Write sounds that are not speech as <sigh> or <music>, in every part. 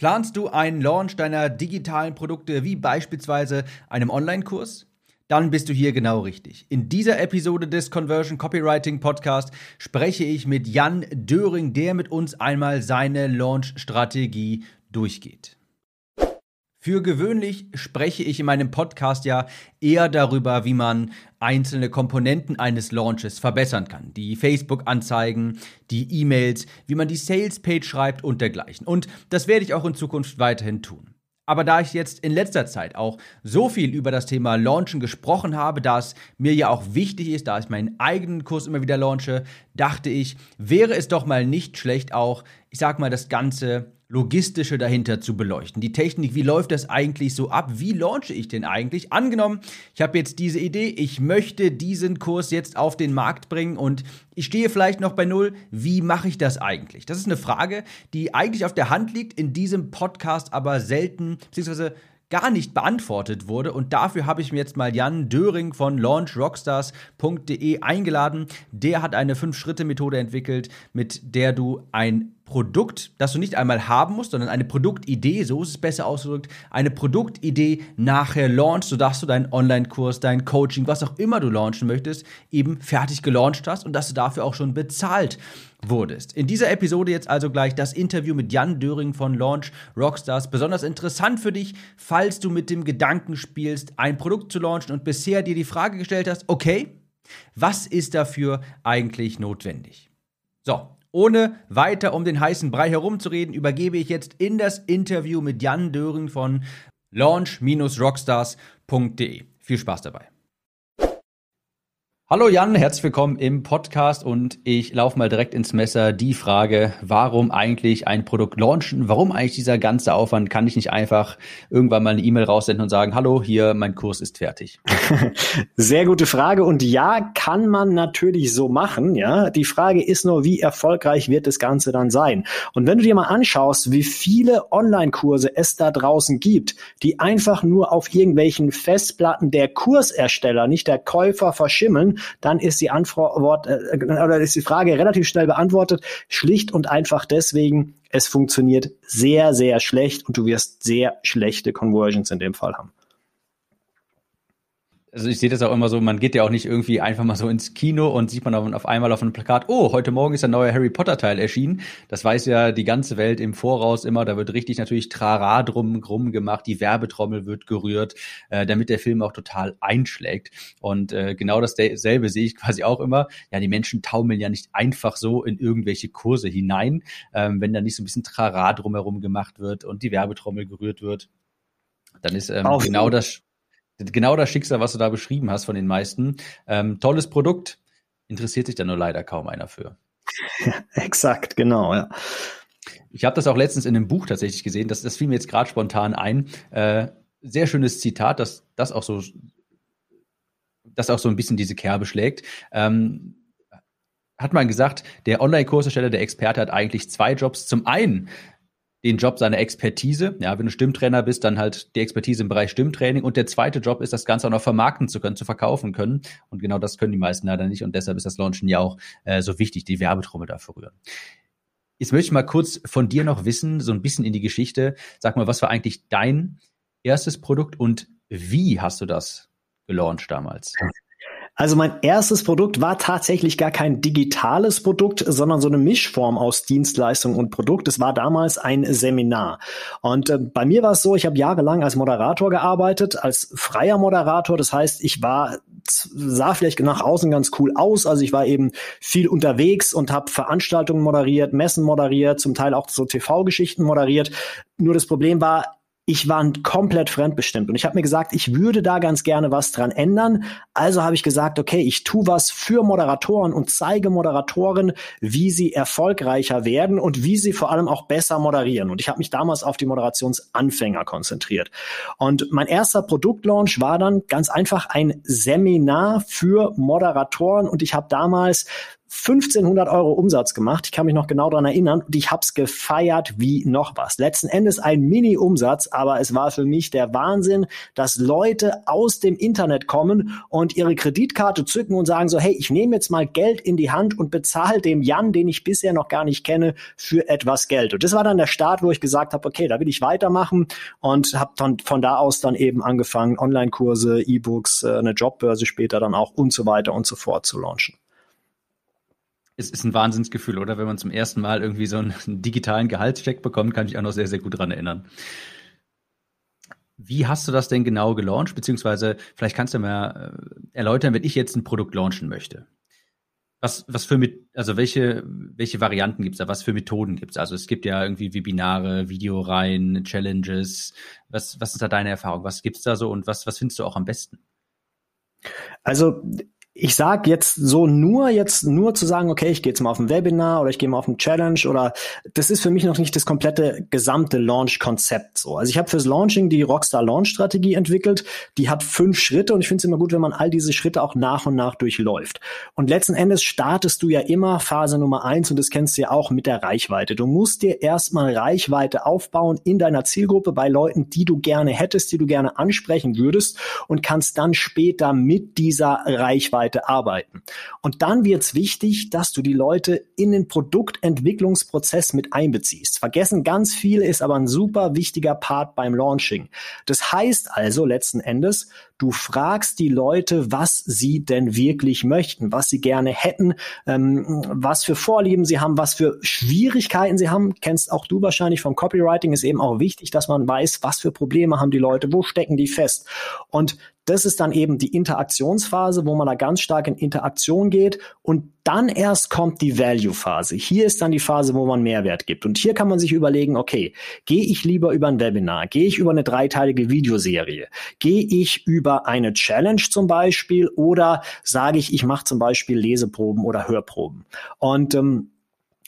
Planst du einen Launch deiner digitalen Produkte wie beispielsweise einem Online-Kurs? Dann bist du hier genau richtig. In dieser Episode des Conversion Copywriting Podcast spreche ich mit Jan Döring, der mit uns einmal seine Launch-Strategie durchgeht. Für gewöhnlich spreche ich in meinem Podcast ja eher darüber, wie man einzelne Komponenten eines Launches verbessern kann. Die Facebook-Anzeigen, die E-Mails, wie man die Sales-Page schreibt und dergleichen. Und das werde ich auch in Zukunft weiterhin tun. Aber da ich jetzt in letzter Zeit auch so viel über das Thema Launchen gesprochen habe, da es mir ja auch wichtig ist, da ich meinen eigenen Kurs immer wieder launche, dachte ich, wäre es doch mal nicht schlecht auch, ich sag mal, das Ganze Logistische dahinter zu beleuchten. Die Technik, wie läuft das eigentlich so ab? Wie launche ich den eigentlich? Angenommen, ich habe jetzt diese Idee, ich möchte diesen Kurs jetzt auf den Markt bringen und ich stehe vielleicht noch bei Null. Wie mache ich das eigentlich? Das ist eine Frage, die eigentlich auf der Hand liegt, in diesem Podcast aber selten, beziehungsweise gar nicht beantwortet wurde. Und dafür habe ich mir jetzt mal Jan Döring von launchrockstars.de eingeladen. Der hat eine Fünf-Schritte-Methode entwickelt, mit der du ein Produkt, das du nicht einmal haben musst, sondern eine Produktidee, so ist es besser ausgedrückt, eine Produktidee nachher launchst, sodass du deinen Online-Kurs, dein Coaching, was auch immer du launchen möchtest, eben fertig gelauncht hast und dass du dafür auch schon bezahlt wurdest. In dieser Episode jetzt also gleich das Interview mit Jan Döring von Launch Rockstars. Besonders interessant für dich, falls du mit dem Gedanken spielst, ein Produkt zu launchen und bisher dir die Frage gestellt hast, okay, was ist dafür eigentlich notwendig? So, ohne weiter um den heißen Brei herumzureden, übergebe ich jetzt in das Interview mit Jan Döring von launch-rockstars.de. Viel Spaß dabei. Hallo Jan, herzlich willkommen im Podcast und ich laufe mal direkt ins Messer. Die Frage, warum eigentlich ein Produkt launchen? Warum eigentlich dieser ganze Aufwand? Kann ich nicht einfach irgendwann mal eine E-Mail raussenden und sagen, hallo, hier, mein Kurs ist fertig? <laughs> Sehr gute Frage und ja, kann man natürlich so machen, ja. Die Frage ist nur, wie erfolgreich wird das Ganze dann sein? Und wenn du dir mal anschaust, wie viele Online-Kurse es da draußen gibt, die einfach nur auf irgendwelchen Festplatten der Kursersteller, nicht der Käufer verschimmeln, dann ist die Antwort äh, oder ist die Frage relativ schnell beantwortet. Schlicht und einfach deswegen, es funktioniert sehr, sehr schlecht und du wirst sehr schlechte Conversions in dem Fall haben also ich sehe das auch immer so, man geht ja auch nicht irgendwie einfach mal so ins Kino und sieht man auf, einmal auf einem Plakat, oh, heute Morgen ist ein neuer Harry Potter Teil erschienen. Das weiß ja die ganze Welt im Voraus immer, da wird richtig natürlich Trara drum rum gemacht, die Werbetrommel wird gerührt, äh, damit der Film auch total einschlägt. Und äh, genau dasselbe sehe ich quasi auch immer. Ja, die Menschen taumeln ja nicht einfach so in irgendwelche Kurse hinein, ähm, wenn da nicht so ein bisschen Trara drumherum gemacht wird und die Werbetrommel gerührt wird. Dann ist ähm, genau das genau das Schicksal, was du da beschrieben hast von den meisten. Ähm, tolles Produkt, interessiert sich da nur leider kaum einer für. exakt, genau, ja. Ich habe das auch letztens in einem Buch tatsächlich gesehen, das, das fiel mir jetzt gerade spontan ein. Äh, sehr schönes Zitat, das, das auch so das auch so ein bisschen diese Kerbe schlägt. Ähm, hat man gesagt, der Online-Kursersteller, der Experte hat eigentlich zwei Jobs. Zum einen den Job seiner Expertise. Ja, wenn du Stimmtrainer bist, dann halt die Expertise im Bereich Stimmtraining. Und der zweite Job ist, das Ganze auch noch vermarkten zu können, zu verkaufen können. Und genau das können die meisten leider nicht. Und deshalb ist das Launchen ja auch äh, so wichtig, die Werbetrommel dafür rühren. Jetzt möchte ich mal kurz von dir noch wissen, so ein bisschen in die Geschichte. Sag mal, was war eigentlich dein erstes Produkt und wie hast du das gelauncht damals? <laughs> Also mein erstes Produkt war tatsächlich gar kein digitales Produkt, sondern so eine Mischform aus Dienstleistung und Produkt. Es war damals ein Seminar. Und äh, bei mir war es so, ich habe jahrelang als Moderator gearbeitet, als freier Moderator. Das heißt, ich war sah vielleicht nach außen ganz cool aus. Also ich war eben viel unterwegs und habe Veranstaltungen moderiert, Messen moderiert, zum Teil auch so TV-Geschichten moderiert. Nur das Problem war, ich war komplett fremdbestimmt und ich habe mir gesagt, ich würde da ganz gerne was dran ändern. Also habe ich gesagt, okay, ich tu was für Moderatoren und zeige Moderatoren, wie sie erfolgreicher werden und wie sie vor allem auch besser moderieren. Und ich habe mich damals auf die Moderationsanfänger konzentriert. Und mein erster Produktlaunch war dann ganz einfach ein Seminar für Moderatoren und ich habe damals 1500 Euro Umsatz gemacht. Ich kann mich noch genau daran erinnern und ich hab's gefeiert wie noch was. Letzten Endes ein Mini-Umsatz, aber es war für mich der Wahnsinn, dass Leute aus dem Internet kommen und ihre Kreditkarte zücken und sagen so, hey, ich nehme jetzt mal Geld in die Hand und bezahle dem Jan, den ich bisher noch gar nicht kenne, für etwas Geld. Und das war dann der Start, wo ich gesagt habe, okay, da will ich weitermachen und habe dann von da aus dann eben angefangen, Online-Kurse, E-Books, äh, eine Jobbörse später dann auch und so weiter und so fort zu launchen es ist ein Wahnsinnsgefühl, oder? Wenn man zum ersten Mal irgendwie so einen, <laughs> digitalen Gehaltscheck bekommt, kann ich auch noch sehr, sehr gut dran erinnern. Wie hast du das denn genau gelauncht? Beziehungsweise, vielleicht kannst du mal äh, erläutern, wenn ich jetzt ein Produkt launchen möchte. Was, was für mit, also welche, welche Varianten gibt's da? Was für Methoden gibt's? Also es gibt ja irgendwie Webinare, Videoreihen, Challenges. Was, was ist da deine Erfahrung? Was gibt's da so und was, was findest du auch am besten? Also ich sag jetzt so nur jetzt nur zu sagen, okay, ich gehe jetzt mal auf ein Webinar oder ich gehe mal auf ein Challenge oder das ist für mich noch nicht das komplette gesamte Launch-Konzept so. Also ich habe fürs Launching die Rockstar Launch-Strategie entwickelt. Die hat fünf Schritte und ich finde es immer gut, wenn man all diese Schritte auch nach und nach durchläuft. Und letzten Endes startest du ja immer Phase Nummer eins und das kennst du ja auch mit der Reichweite. Du musst dir erstmal Reichweite aufbauen in deiner Zielgruppe bei Leuten, die du gerne hättest, die du gerne ansprechen würdest und kannst dann später mit dieser Reichweite Reichweite arbeiten. Und dann wird es wichtig, dass du die Leute in den Produktentwicklungsprozess mit einbeziehst. Vergessen ganz viel ist aber ein super wichtiger Part beim Launching. Das heißt also letzten Endes, du fragst die Leute, was sie denn wirklich möchten, was sie gerne hätten, ähm, was für Vorlieben sie haben, was für Schwierigkeiten sie haben. Kennst auch du wahrscheinlich vom Copywriting, ist eben auch wichtig, dass man weiß, was für Probleme haben die Leute, wo stecken die fest. Und das ist dann eben die Interaktionsphase, wo man da ganz stark in Interaktion geht und dann erst kommt die Value-Phase. Hier ist dann die Phase, wo man Mehrwert gibt. Und hier kann man sich überlegen, okay, gehe ich lieber über ein Webinar, gehe ich über eine dreiteilige Videoserie, gehe ich über eine Challenge zum Beispiel oder sage ich, ich mache zum Beispiel Leseproben oder Hörproben. Und ähm,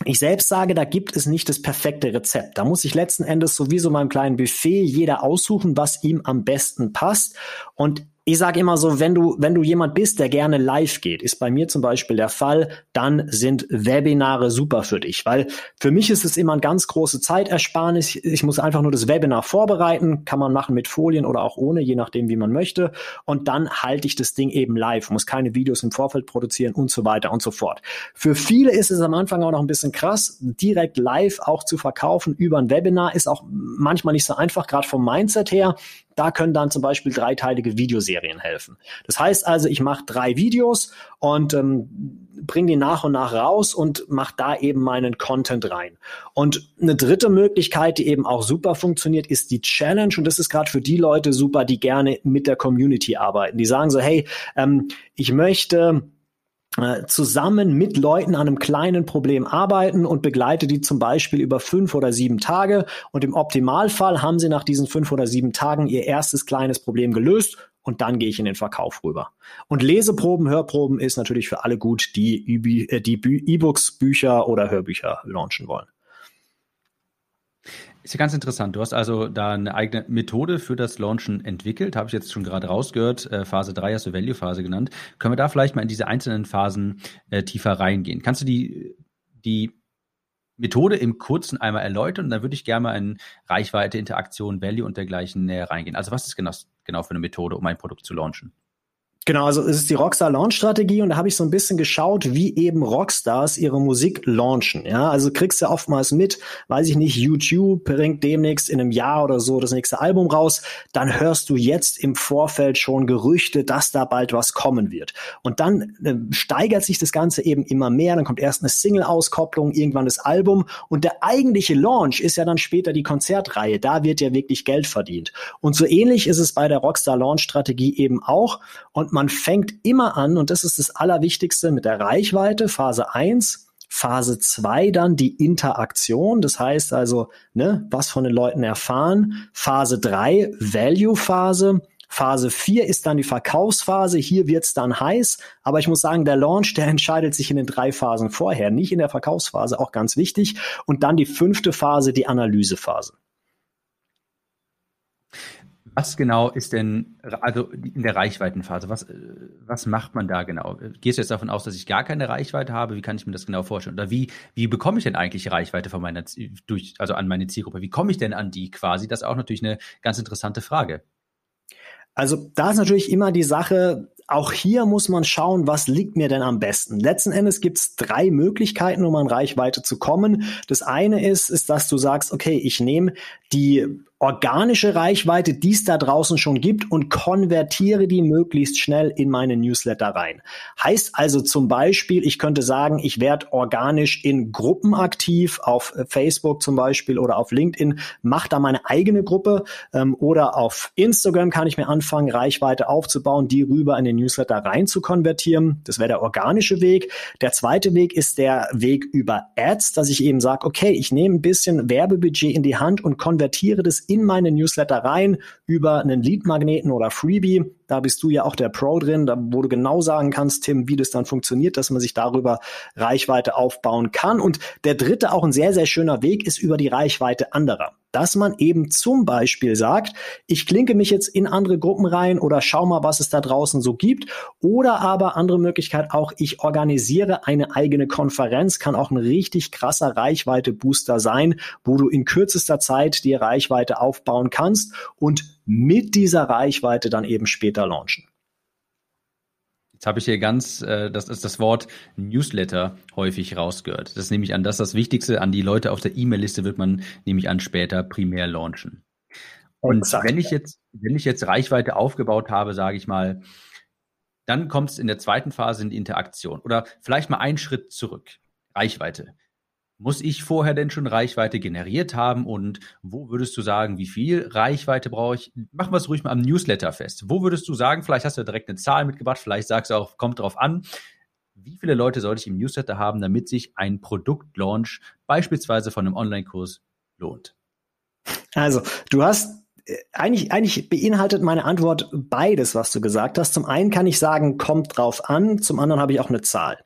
ich selbst sage, da gibt es nicht das perfekte Rezept. Da muss ich letzten Endes sowieso meinem kleinen Buffet jeder aussuchen, was ihm am besten passt. Und ich sage immer so, wenn du, wenn du jemand bist, der gerne live geht, ist bei mir zum Beispiel der Fall, dann sind Webinare super für dich, weil für mich ist es immer eine ganz große Zeitersparnis. Ich muss einfach nur das Webinar vorbereiten, kann man machen mit Folien oder auch ohne, je nachdem, wie man möchte. Und dann halte ich das Ding eben live, muss keine Videos im Vorfeld produzieren und so weiter und so fort. Für viele ist es am Anfang auch noch ein bisschen krass, direkt live auch zu verkaufen über ein Webinar ist auch manchmal nicht so einfach, gerade vom Mindset her. Da können dann zum Beispiel dreiteilige Videoserien helfen. Das heißt also, ich mache drei Videos und ähm, bringe die nach und nach raus und mache da eben meinen Content rein. Und eine dritte Möglichkeit, die eben auch super funktioniert, ist die Challenge. Und das ist gerade für die Leute super, die gerne mit der Community arbeiten. Die sagen so, hey, ähm, ich möchte zusammen mit Leuten an einem kleinen Problem arbeiten und begleite die zum Beispiel über fünf oder sieben Tage. Und im Optimalfall haben sie nach diesen fünf oder sieben Tagen ihr erstes kleines Problem gelöst und dann gehe ich in den Verkauf rüber. Und Leseproben, Hörproben ist natürlich für alle gut, die äh, E-Books, Bücher oder Hörbücher launchen wollen. Ist ja ganz interessant. Du hast also da eine eigene Methode für das Launchen entwickelt. Habe ich jetzt schon gerade rausgehört. Äh, Phase 3 hast du Value-Phase genannt. Können wir da vielleicht mal in diese einzelnen Phasen äh, tiefer reingehen? Kannst du die, die Methode im Kurzen einmal erläutern? Und dann würde ich gerne mal in Reichweite, Interaktion, Value und dergleichen näher reingehen. Also was ist genau, genau für eine Methode, um ein Produkt zu launchen? Genau, also es ist die Rockstar Launch Strategie und da habe ich so ein bisschen geschaut, wie eben Rockstars ihre Musik launchen. Ja, also kriegst du oftmals mit, weiß ich nicht, YouTube bringt demnächst in einem Jahr oder so das nächste Album raus, dann hörst du jetzt im Vorfeld schon Gerüchte, dass da bald was kommen wird. Und dann äh, steigert sich das Ganze eben immer mehr, dann kommt erst eine Single-Auskopplung, irgendwann das Album und der eigentliche Launch ist ja dann später die Konzertreihe. Da wird ja wirklich Geld verdient. Und so ähnlich ist es bei der Rockstar Launch Strategie eben auch. Und man fängt immer an, und das ist das Allerwichtigste, mit der Reichweite, Phase 1. Phase 2 dann die Interaktion, das heißt also, ne, was von den Leuten erfahren. Phase 3 Value-Phase. Phase 4 ist dann die Verkaufsphase. Hier wird's dann heiß. Aber ich muss sagen, der Launch, der <laughs> entscheidet sich in den drei Phasen vorher, nicht in der Verkaufsphase, auch ganz wichtig. Und dann die fünfte Phase, die Analysephase. Was genau ist denn, also in der Reichweitenphase, was, was macht man da genau? Gehst du jetzt davon aus, dass ich gar keine Reichweite habe? Wie kann ich mir das genau vorstellen? Oder wie, wie bekomme ich denn eigentlich Reichweite von meiner, durch, also an meine Zielgruppe? Wie komme ich denn an die quasi? Das ist auch natürlich eine ganz interessante Frage. Also da ist natürlich immer die Sache, auch hier muss man schauen, was liegt mir denn am besten. Letzten Endes gibt es drei Möglichkeiten, um an Reichweite zu kommen. Das eine ist, ist, dass du sagst, okay, ich nehme die organische Reichweite, die es da draußen schon gibt und konvertiere die möglichst schnell in meine Newsletter rein. Heißt also zum Beispiel, ich könnte sagen, ich werde organisch in Gruppen aktiv, auf Facebook zum Beispiel oder auf LinkedIn, mache da meine eigene Gruppe ähm, oder auf Instagram kann ich mir anfangen, Reichweite aufzubauen, die rüber in den Newsletter rein zu konvertieren. Das wäre der organische Weg. Der zweite Weg ist der Weg über Ads, dass ich eben sage, okay, ich nehme ein bisschen Werbebudget in die Hand und konvertiere das in meine Newsletter rein über einen Lead-Magneten oder Freebie. Da bist du ja auch der Pro drin, da, wo du genau sagen kannst, Tim, wie das dann funktioniert, dass man sich darüber Reichweite aufbauen kann. Und der dritte, auch ein sehr, sehr schöner Weg, ist über die Reichweite anderer dass man eben zum Beispiel sagt, ich klinke mich jetzt in andere Gruppen rein oder schau mal, was es da draußen so gibt. Oder aber andere Möglichkeit auch, ich organisiere eine eigene Konferenz, kann auch ein richtig krasser Reichweite-Booster sein, wo du in kürzester Zeit die Reichweite aufbauen kannst und mit dieser Reichweite dann eben später launchen. Jetzt habe ich hier ganz, äh, das ist das Wort Newsletter häufig rausgehört. Das nehme ich an, das ist das Wichtigste. An die Leute auf der E-Mail-Liste wird man, nehme ich an, später primär launchen. Und Exakt. wenn ich jetzt, wenn ich jetzt Reichweite aufgebaut habe, sage ich mal, dann kommt es in der zweiten Phase in die Interaktion. Oder vielleicht mal einen Schritt zurück. Reichweite. Muss ich vorher denn schon Reichweite generiert haben und wo würdest du sagen, wie viel Reichweite brauche ich? Machen wir es ruhig mal am Newsletter fest. Wo würdest du sagen, vielleicht hast du direkt eine Zahl mitgebracht, vielleicht sagst du auch, kommt drauf an, wie viele Leute sollte ich im Newsletter haben, damit sich ein Produktlaunch beispielsweise von einem Online-Kurs lohnt? Also, du hast äh, eigentlich, eigentlich beinhaltet meine Antwort beides, was du gesagt hast. Zum einen kann ich sagen, kommt drauf an, zum anderen habe ich auch eine Zahl.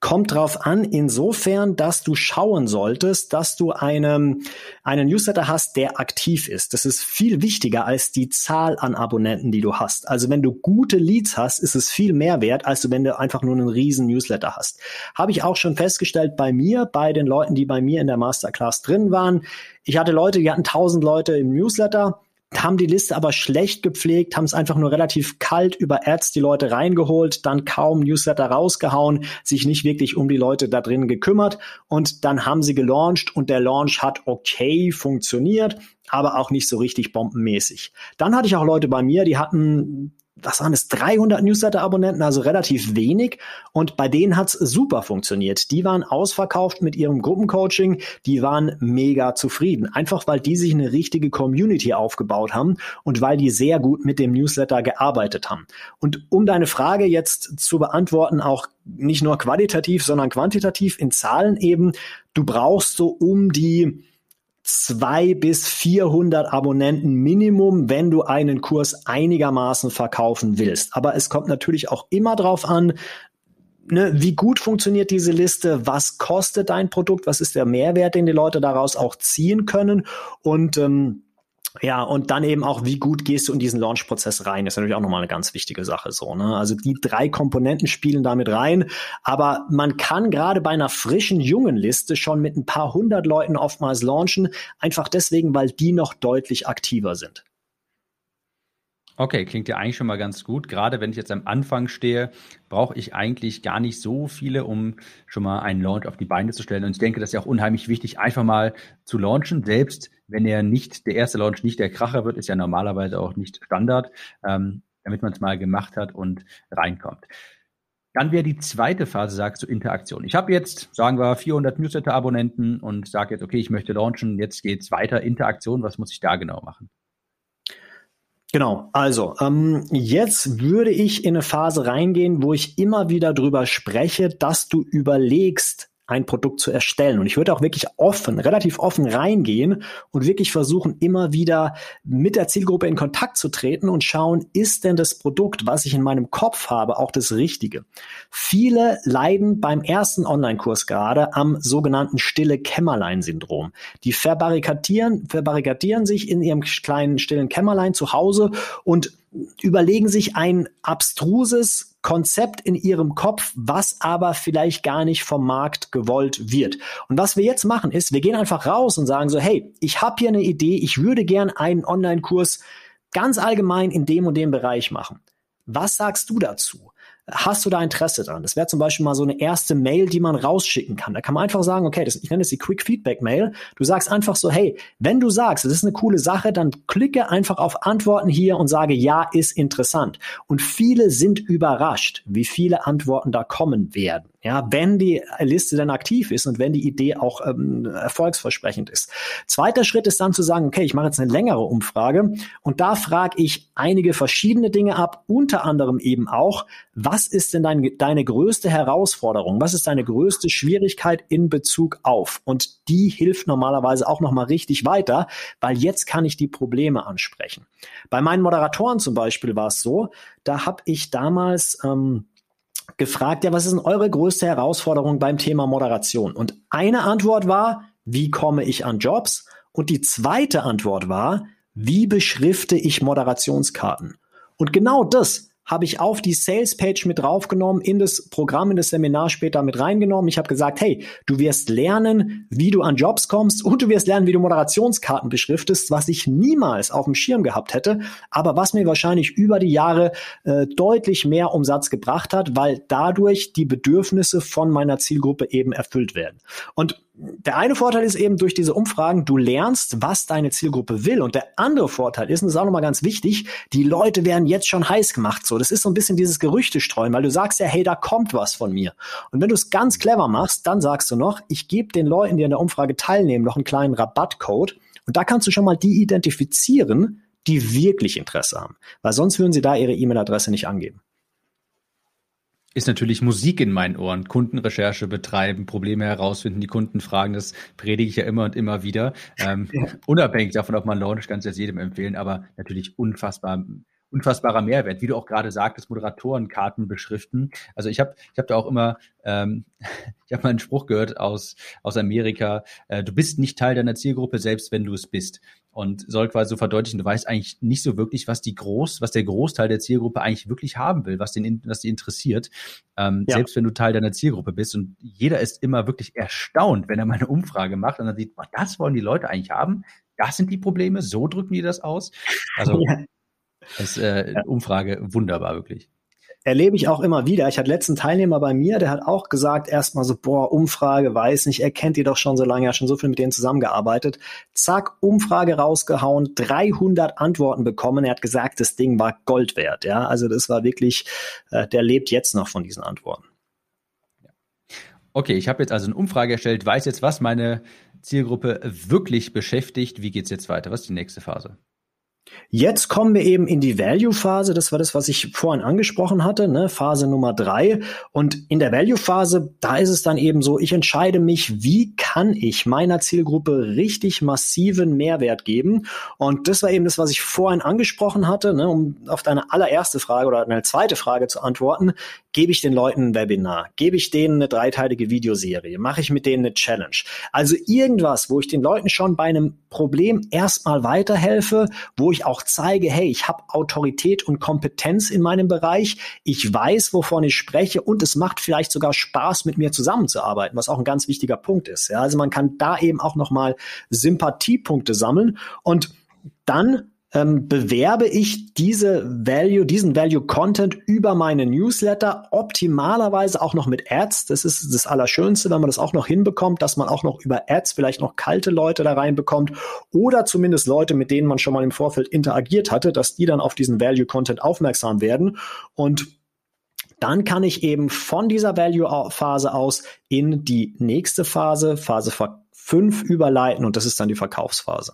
Kommt drauf an, insofern, dass du schauen solltest, dass du einen, einen Newsletter hast, der aktiv ist. Das ist viel wichtiger als die Zahl an Abonnenten, die du hast. Also wenn du gute Leads hast, ist es viel mehr wert, als wenn du einfach nur einen riesen Newsletter hast. Habe ich auch schon festgestellt bei mir, bei den Leuten, die bei mir in der Masterclass drin waren. Ich hatte Leute, die hatten 1000 Leute im Newsletter haben die Liste aber schlecht gepflegt, haben es einfach nur relativ kalt über Ads die Leute reingeholt, dann kaum Newsletter rausgehauen, sich nicht wirklich um die Leute da drin gekümmert und dann haben sie gelauncht und der Launch hat okay funktioniert, aber auch nicht so richtig bombenmäßig. Dann hatte ich auch Leute bei mir, die hatten was waren es, 300 Newsletter-Abonnenten, also relativ wenig. Und bei denen hat's super funktioniert. Die waren ausverkauft mit ihrem Gruppencoaching, die waren mega zufrieden. Einfach weil die sich eine richtige Community aufgebaut haben und weil die sehr gut mit dem Newsletter gearbeitet haben. Und um deine Frage jetzt zu beantworten, auch nicht nur qualitativ, sondern quantitativ in Zahlen eben, du brauchst so um die zwei bis 400 Abonnenten Minimum, wenn du einen Kurs einigermaßen verkaufen willst. Aber es kommt natürlich auch immer drauf an, ne, wie gut funktioniert diese Liste, was kostet dein Produkt, was ist der Mehrwert, den die Leute daraus auch ziehen können und ähm, ja, und dann eben auch, wie gut gehst du in diesen Launch-Prozess rein, ist natürlich auch nochmal eine ganz wichtige Sache so. Ne? Also die drei Komponenten spielen damit rein, aber man kann gerade bei einer frischen, jungen Liste schon mit ein paar hundert Leuten oftmals launchen, einfach deswegen, weil die noch deutlich aktiver sind. Okay, klingt ja eigentlich schon mal ganz gut. Gerade wenn ich jetzt am Anfang stehe, brauche ich eigentlich gar nicht so viele, um schon mal einen Launch auf die Beine zu stellen. Und ich denke, das ist ja auch unheimlich wichtig, einfach mal zu launchen. Selbst wenn er nicht, der erste Launch nicht der Kracher wird, ist ja normalerweise auch nicht Standard, ähm, damit man es mal gemacht hat und reinkommt. Dann wäre die zweite Phase, sagst du, Interaktion. Ich habe jetzt, sagen wir, 400 Newsletter-Abonnenten und sage jetzt, okay, ich möchte launchen, jetzt geht's weiter, Interaktion, was muss ich da genau machen? Genau, also ähm, jetzt würde ich in eine Phase reingehen, wo ich immer wieder drüber spreche, dass du überlegst, ein Produkt zu erstellen. Und ich würde auch wirklich offen, relativ offen reingehen und wirklich versuchen, immer wieder mit der Zielgruppe in Kontakt zu treten und schauen, ist denn das Produkt, was ich in meinem Kopf habe, auch das Richtige? Viele leiden beim ersten Online-Kurs gerade am sogenannten stille Kämmerlein-Syndrom. Die verbarrikadieren, verbarrikadieren sich in ihrem kleinen stillen Kämmerlein zu Hause und überlegen sich ein abstruses Konzept in ihrem Kopf, was aber vielleicht gar nicht vom Markt gewollt wird. Und was wir jetzt machen ist, wir gehen einfach raus und sagen so, hey, ich habe hier eine Idee, ich würde gern einen Online-Kurs ganz allgemein in dem und dem Bereich machen. Was sagst du dazu? Hast du da Interesse dran? Das wäre zum Beispiel mal so eine erste Mail, die man rausschicken kann. Da kann man einfach sagen, okay, das, ich nenne das die Quick Feedback Mail. Du sagst einfach so, hey, wenn du sagst, das ist eine coole Sache, dann klicke einfach auf Antworten hier und sage, ja, ist interessant. Und viele sind überrascht, wie viele Antworten da kommen werden. Ja, wenn die Liste dann aktiv ist und wenn die Idee auch ähm, erfolgsversprechend ist. Zweiter Schritt ist dann zu sagen, okay, ich mache jetzt eine längere Umfrage und da frage ich einige verschiedene Dinge ab, unter anderem eben auch, was ist denn dein, deine größte Herausforderung? Was ist deine größte Schwierigkeit in Bezug auf? Und die hilft normalerweise auch nochmal richtig weiter, weil jetzt kann ich die Probleme ansprechen. Bei meinen Moderatoren zum Beispiel war es so, da habe ich damals ähm, gefragt, ja, was ist denn eure größte Herausforderung beim Thema Moderation? Und eine Antwort war, wie komme ich an Jobs? Und die zweite Antwort war, wie beschrifte ich Moderationskarten? Und genau das habe ich auf die Sales Page mit draufgenommen, in das Programm, in das Seminar später mit reingenommen. Ich habe gesagt, hey, du wirst lernen, wie du an Jobs kommst und du wirst lernen, wie du Moderationskarten beschriftest, was ich niemals auf dem Schirm gehabt hätte, aber was mir wahrscheinlich über die Jahre äh, deutlich mehr Umsatz gebracht hat, weil dadurch die Bedürfnisse von meiner Zielgruppe eben erfüllt werden. Und der eine Vorteil ist eben durch diese Umfragen, du lernst, was deine Zielgruppe will. Und der andere Vorteil ist, und das ist auch nochmal ganz wichtig, die Leute werden jetzt schon heiß gemacht. So, das ist so ein bisschen dieses Gerüchte streuen, weil du sagst ja, hey, da kommt was von mir. Und wenn du es ganz clever machst, dann sagst du noch, ich gebe den Leuten, die an der Umfrage teilnehmen, noch einen kleinen Rabattcode. Und da kannst du schon mal die identifizieren, die wirklich Interesse haben. Weil sonst würden sie da ihre E-Mail-Adresse nicht angeben ist natürlich Musik in meinen Ohren. Kundenrecherche betreiben, Probleme herausfinden, die Kunden fragen, das predige ich ja immer und immer wieder. Ähm, ja. Unabhängig davon, ob man launcht, kann es jetzt jedem empfehlen, aber natürlich unfassbar unfassbarer Mehrwert, wie du auch gerade sagtest, Moderatorenkarten beschriften. Also ich habe ich hab da auch immer, ähm, <laughs> ich habe mal einen Spruch gehört aus aus Amerika: äh, Du bist nicht Teil deiner Zielgruppe, selbst wenn du es bist. Und soll quasi so verdeutlichen, du weißt eigentlich nicht so wirklich, was die Groß, was der Großteil der Zielgruppe eigentlich wirklich haben will, was den, was die interessiert, ähm, ja. selbst wenn du Teil deiner Zielgruppe bist. Und jeder ist immer wirklich erstaunt, wenn er mal eine Umfrage macht und dann sieht, das wollen die Leute eigentlich haben. Das sind die Probleme, so drücken die das aus. Also <laughs> ja. Das äh. Umfrage wunderbar, wirklich. Erlebe ich auch immer wieder. Ich hatte letzten Teilnehmer bei mir, der hat auch gesagt, erstmal so, boah, Umfrage, weiß nicht, er kennt die doch schon so lange, er hat schon so viel mit denen zusammengearbeitet. Zack, Umfrage rausgehauen, 300 Antworten bekommen. Er hat gesagt, das Ding war Gold wert. Ja, also das war wirklich, äh, der lebt jetzt noch von diesen Antworten. Okay, ich habe jetzt also eine Umfrage erstellt, weiß jetzt, was meine Zielgruppe wirklich beschäftigt. Wie geht's jetzt weiter? Was ist die nächste Phase? Jetzt kommen wir eben in die Value-Phase. Das war das, was ich vorhin angesprochen hatte, ne? Phase Nummer drei. Und in der Value-Phase, da ist es dann eben so, ich entscheide mich, wie kann ich meiner Zielgruppe richtig massiven Mehrwert geben? Und das war eben das, was ich vorhin angesprochen hatte, ne? um auf deine allererste Frage oder eine zweite Frage zu antworten. Gebe ich den Leuten ein Webinar? Gebe ich denen eine dreiteilige Videoserie? Mache ich mit denen eine Challenge? Also irgendwas, wo ich den Leuten schon bei einem Problem erstmal weiterhelfe, wo ich auch zeige, hey, ich habe Autorität und Kompetenz in meinem Bereich, ich weiß, wovon ich spreche und es macht vielleicht sogar Spaß, mit mir zusammenzuarbeiten, was auch ein ganz wichtiger Punkt ist. Ja, also man kann da eben auch nochmal Sympathiepunkte sammeln und dann ähm, bewerbe ich diese Value, diesen Value Content über meine Newsletter, optimalerweise auch noch mit Ads. Das ist das Allerschönste, wenn man das auch noch hinbekommt, dass man auch noch über Ads vielleicht noch kalte Leute da reinbekommt oder zumindest Leute, mit denen man schon mal im Vorfeld interagiert hatte, dass die dann auf diesen Value Content aufmerksam werden und dann kann ich eben von dieser Value-Phase aus in die nächste Phase, Phase 5 überleiten und das ist dann die Verkaufsphase.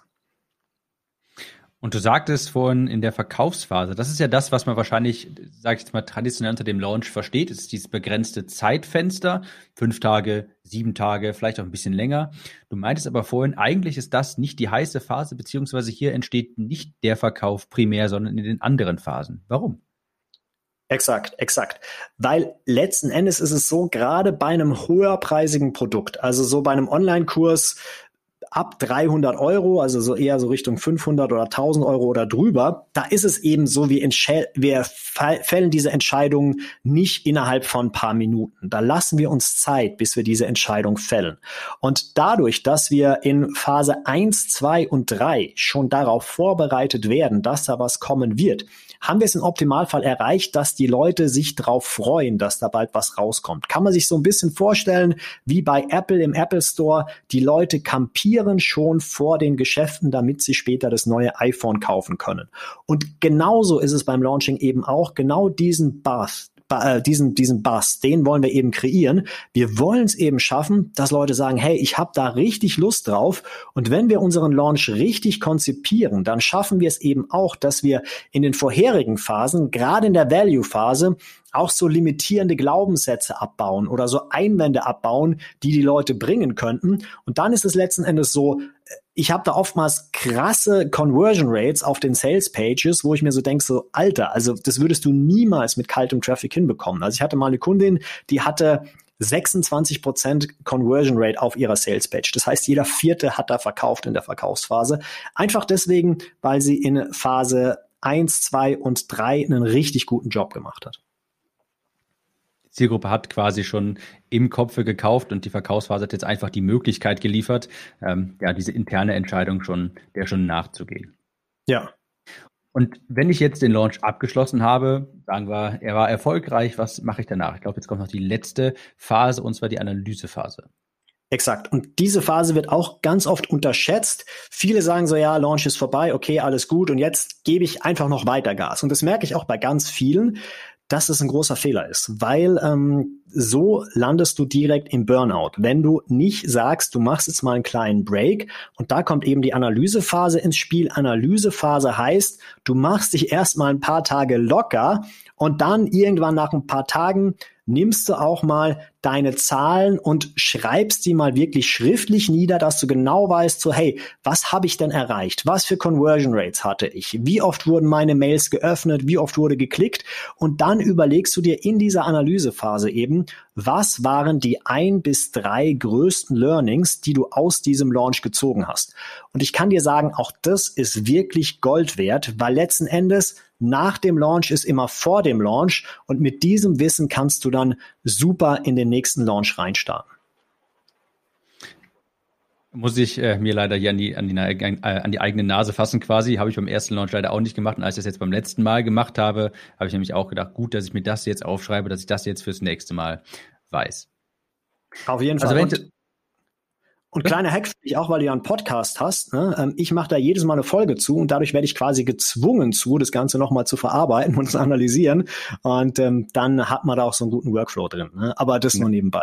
Und du sagtest vorhin in der Verkaufsphase, das ist ja das, was man wahrscheinlich, sage ich jetzt mal, traditionell unter dem Launch versteht, ist dieses begrenzte Zeitfenster, fünf Tage, sieben Tage, vielleicht auch ein bisschen länger. Du meintest aber vorhin, eigentlich ist das nicht die heiße Phase, beziehungsweise hier entsteht nicht der Verkauf primär, sondern in den anderen Phasen. Warum? Exakt, exakt. Weil letzten Endes ist es so, gerade bei einem höherpreisigen Produkt, also so bei einem Online-Kurs, ab 300 Euro, also so eher so Richtung 500 oder 1000 Euro oder drüber, da ist es eben so, wir, wir fällen diese Entscheidungen nicht innerhalb von ein paar Minuten. Da lassen wir uns Zeit, bis wir diese Entscheidung fällen. Und dadurch, dass wir in Phase 1, 2 und 3 schon darauf vorbereitet werden, dass da was kommen wird, haben wir es im Optimalfall erreicht, dass die Leute sich darauf freuen, dass da bald was rauskommt. Kann man sich so ein bisschen vorstellen, wie bei Apple im Apple Store, die Leute kampieren schon vor den Geschäften, damit sie später das neue iPhone kaufen können. Und genauso ist es beim Launching eben auch, genau diesen Buzz, äh, diesen, diesen Buzz, den wollen wir eben kreieren. Wir wollen es eben schaffen, dass Leute sagen, hey, ich habe da richtig Lust drauf. Und wenn wir unseren Launch richtig konzipieren, dann schaffen wir es eben auch, dass wir in den vorherigen Phasen, gerade in der Value-Phase, auch so limitierende Glaubenssätze abbauen oder so Einwände abbauen, die die Leute bringen könnten. Und dann ist es letzten Endes so, ich habe da oftmals krasse Conversion Rates auf den Sales Pages, wo ich mir so denke, so Alter, also das würdest du niemals mit kaltem Traffic hinbekommen. Also ich hatte mal eine Kundin, die hatte 26% Conversion Rate auf ihrer Sales Page. Das heißt, jeder vierte hat da verkauft in der Verkaufsphase. Einfach deswegen, weil sie in Phase 1, 2 und 3 einen richtig guten Job gemacht hat. Zielgruppe hat quasi schon im Kopfe gekauft und die Verkaufsphase hat jetzt einfach die Möglichkeit geliefert, ähm, ja, diese interne Entscheidung schon, der schon nachzugehen. Ja. Und wenn ich jetzt den Launch abgeschlossen habe, sagen wir, er war erfolgreich, was mache ich danach? Ich glaube, jetzt kommt noch die letzte Phase und zwar die Analysephase. Exakt. Und diese Phase wird auch ganz oft unterschätzt. Viele sagen so, ja, Launch ist vorbei, okay, alles gut und jetzt gebe ich einfach noch weiter Gas. Und das merke ich auch bei ganz vielen, dass es ein großer Fehler ist, weil ähm, so landest du direkt im Burnout. Wenn du nicht sagst, du machst jetzt mal einen kleinen Break und da kommt eben die Analysephase ins Spiel. Analysephase heißt, du machst dich erstmal ein paar Tage locker und dann irgendwann nach ein paar Tagen nimmst du auch mal deine Zahlen und schreibst die mal wirklich schriftlich nieder, dass du genau weißt, so hey, was habe ich denn erreicht? Was für Conversion Rates hatte ich? Wie oft wurden meine Mails geöffnet? Wie oft wurde geklickt? Und dann überlegst du dir in dieser Analysephase eben, was waren die ein bis drei größten Learnings, die du aus diesem Launch gezogen hast? Und ich kann dir sagen, auch das ist wirklich Gold wert, weil letzten Endes nach dem Launch ist immer vor dem Launch und mit diesem Wissen kannst du dann super in den nächsten Launch reinstarten. Muss ich äh, mir leider hier an die, an, die, äh, an die eigene Nase fassen quasi. Habe ich beim ersten Launch leider auch nicht gemacht. Und als ich das jetzt beim letzten Mal gemacht habe, habe ich nämlich auch gedacht, gut, dass ich mir das jetzt aufschreibe, dass ich das jetzt fürs nächste Mal weiß. Auf jeden also Fall. Also wenn, und kleiner Hack für dich auch, weil du ja einen Podcast hast. Ne? Ähm, ich mache da jedes Mal eine Folge zu und dadurch werde ich quasi gezwungen zu, das Ganze nochmal zu verarbeiten <laughs> und zu analysieren. Und ähm, dann hat man da auch so einen guten Workflow drin. Ne? Aber das nur nebenbei.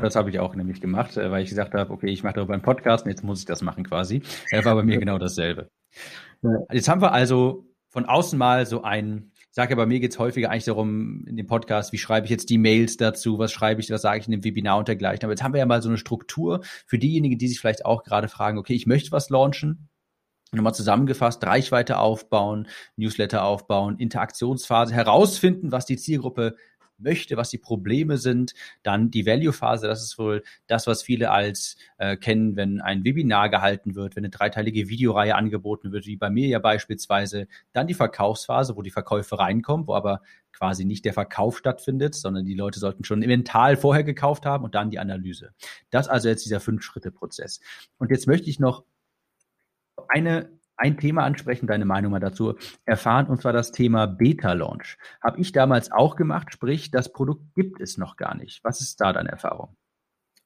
Das habe ich auch nämlich gemacht, äh, weil ich gesagt habe, okay, ich mache darüber einen Podcast und jetzt muss ich das machen quasi. Das war bei mir genau dasselbe. Jetzt haben wir also von außen mal so ein sage ja, bei mir geht es häufiger eigentlich darum, in dem Podcast, wie schreibe ich jetzt die Mails dazu, was schreibe ich, was sage ich in dem Webinar und dergleichen. Aber jetzt haben wir ja mal so eine Struktur für diejenigen, die sich vielleicht auch gerade fragen, okay, ich möchte was launchen. Nochmal zusammengefasst, Reichweite aufbauen, Newsletter aufbauen, Interaktionsphase, herausfinden, was die Zielgruppe möchte, was die Probleme sind. Dann die Value-Phase, das ist wohl das, was viele als äh, kennen, wenn ein Webinar gehalten wird, wenn eine dreiteilige Videoreihe angeboten wird, wie bei mir ja beispielsweise. Dann die Verkaufsphase, wo die Verkäufe reinkommen, wo aber quasi nicht der Verkauf stattfindet, sondern die Leute sollten schon mental vorher gekauft haben und dann die Analyse. Das also jetzt dieser Fünf-Schritte-Prozess. Und jetzt möchte ich noch eine ein Thema ansprechen, deine Meinung mal dazu erfahren, und zwar das Thema Beta-Launch. Habe ich damals auch gemacht, sprich, das Produkt gibt es noch gar nicht. Was ist da deine Erfahrung?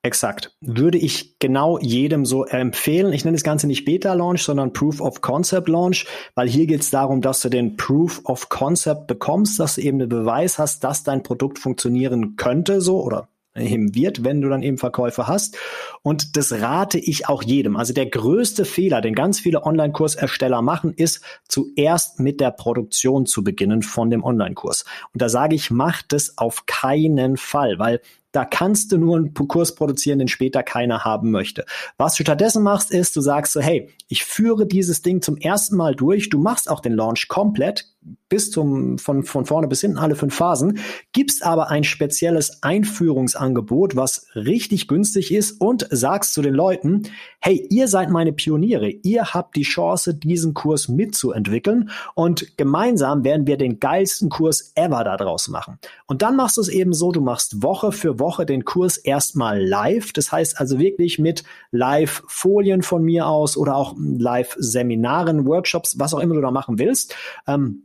Exakt. Würde ich genau jedem so empfehlen. Ich nenne das Ganze nicht Beta-Launch, sondern Proof of Concept Launch, weil hier geht es darum, dass du den Proof of Concept bekommst, dass du eben den Beweis hast, dass dein Produkt funktionieren könnte, so oder eben wird, wenn du dann eben Verkäufe hast. Und das rate ich auch jedem. Also der größte Fehler, den ganz viele Online-Kursersteller machen, ist zuerst mit der Produktion zu beginnen von dem Online-Kurs. Und da sage ich, mach das auf keinen Fall, weil da kannst du nur einen Kurs produzieren, den später keiner haben möchte. Was du stattdessen machst, ist, du sagst so, hey, ich führe dieses Ding zum ersten Mal durch. Du machst auch den Launch komplett, bis zum, von, von vorne bis hinten alle fünf Phasen, gibst aber ein spezielles Einführungsangebot, was richtig günstig ist und sagst zu den Leuten, hey, ihr seid meine Pioniere, ihr habt die Chance, diesen Kurs mitzuentwickeln und gemeinsam werden wir den geilsten Kurs ever daraus machen. Und dann machst du es eben so, du machst Woche für Woche den Kurs erstmal live, das heißt also wirklich mit Live-Folien von mir aus oder auch Live-Seminaren, Workshops, was auch immer du da machen willst. Ähm,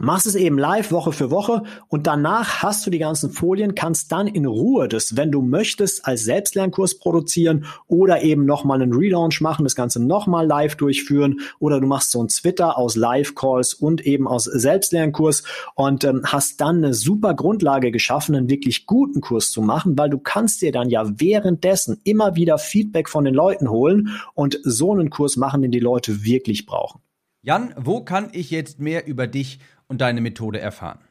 Machst es eben live Woche für Woche und danach hast du die ganzen Folien, kannst dann in Ruhe das, wenn du möchtest, als Selbstlernkurs produzieren oder eben nochmal einen Relaunch machen, das Ganze nochmal live durchführen oder du machst so ein Twitter aus Live-Calls und eben aus Selbstlernkurs und ähm, hast dann eine super Grundlage geschaffen, einen wirklich guten Kurs zu machen, weil du kannst dir dann ja währenddessen immer wieder Feedback von den Leuten holen und so einen Kurs machen, den die Leute wirklich brauchen. Jan, wo kann ich jetzt mehr über dich und deine Methode erfahren.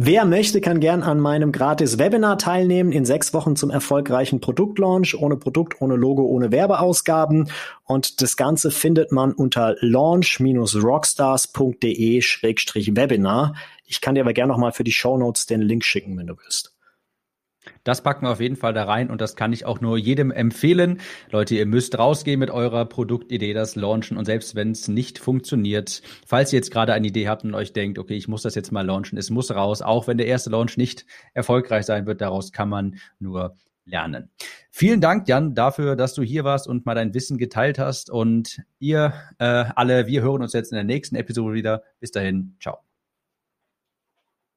Wer möchte, kann gern an meinem gratis Webinar teilnehmen in sechs Wochen zum erfolgreichen Produktlaunch, ohne Produkt, ohne Logo, ohne Werbeausgaben. Und das Ganze findet man unter launch-rockstars.de-webinar. Ich kann dir aber gerne nochmal für die Show Notes den Link schicken, wenn du willst. Das packen wir auf jeden Fall da rein und das kann ich auch nur jedem empfehlen. Leute, ihr müsst rausgehen mit eurer Produktidee, das launchen und selbst wenn es nicht funktioniert, falls ihr jetzt gerade eine Idee habt und euch denkt, okay, ich muss das jetzt mal launchen, es muss raus, auch wenn der erste Launch nicht erfolgreich sein wird, daraus kann man nur lernen. Vielen Dank, Jan, dafür, dass du hier warst und mal dein Wissen geteilt hast und ihr äh, alle, wir hören uns jetzt in der nächsten Episode wieder. Bis dahin, ciao.